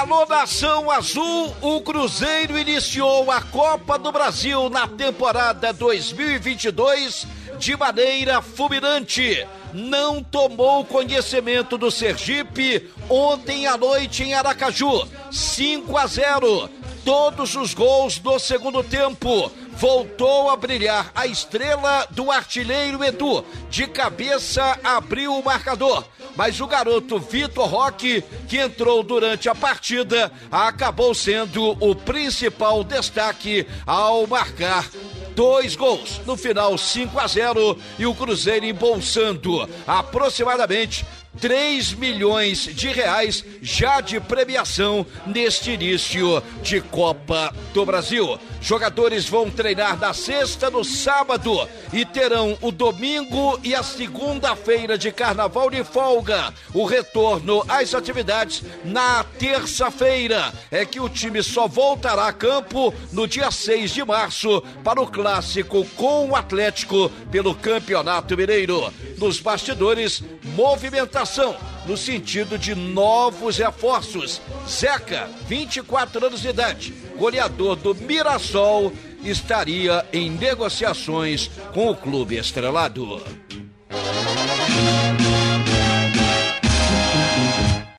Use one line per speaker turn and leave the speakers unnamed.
Alô Nação Azul, o Cruzeiro iniciou a Copa do Brasil na temporada 2022 de maneira fulminante. Não tomou conhecimento do Sergipe ontem à noite em Aracaju. 5 a 0. Todos os gols do segundo tempo voltou a brilhar a estrela do artilheiro Edu. De cabeça abriu o marcador. Mas o garoto Vitor Roque, que entrou durante a partida, acabou sendo o principal destaque ao marcar dois gols. No final, 5 a 0 e o Cruzeiro embolsando aproximadamente 3 milhões de reais já de premiação neste início de Copa do Brasil. Jogadores vão treinar na sexta, no sábado e terão o domingo e a segunda-feira de carnaval de folga. O retorno às atividades na terça-feira. É que o time só voltará a campo no dia 6 de março para o clássico com o Atlético pelo Campeonato Mineiro. Nos bastidores, movimentação contratação, no sentido de novos reforços. Zeca, 24 anos de idade, goleador do Mirassol, estaria em negociações com o clube estrelado.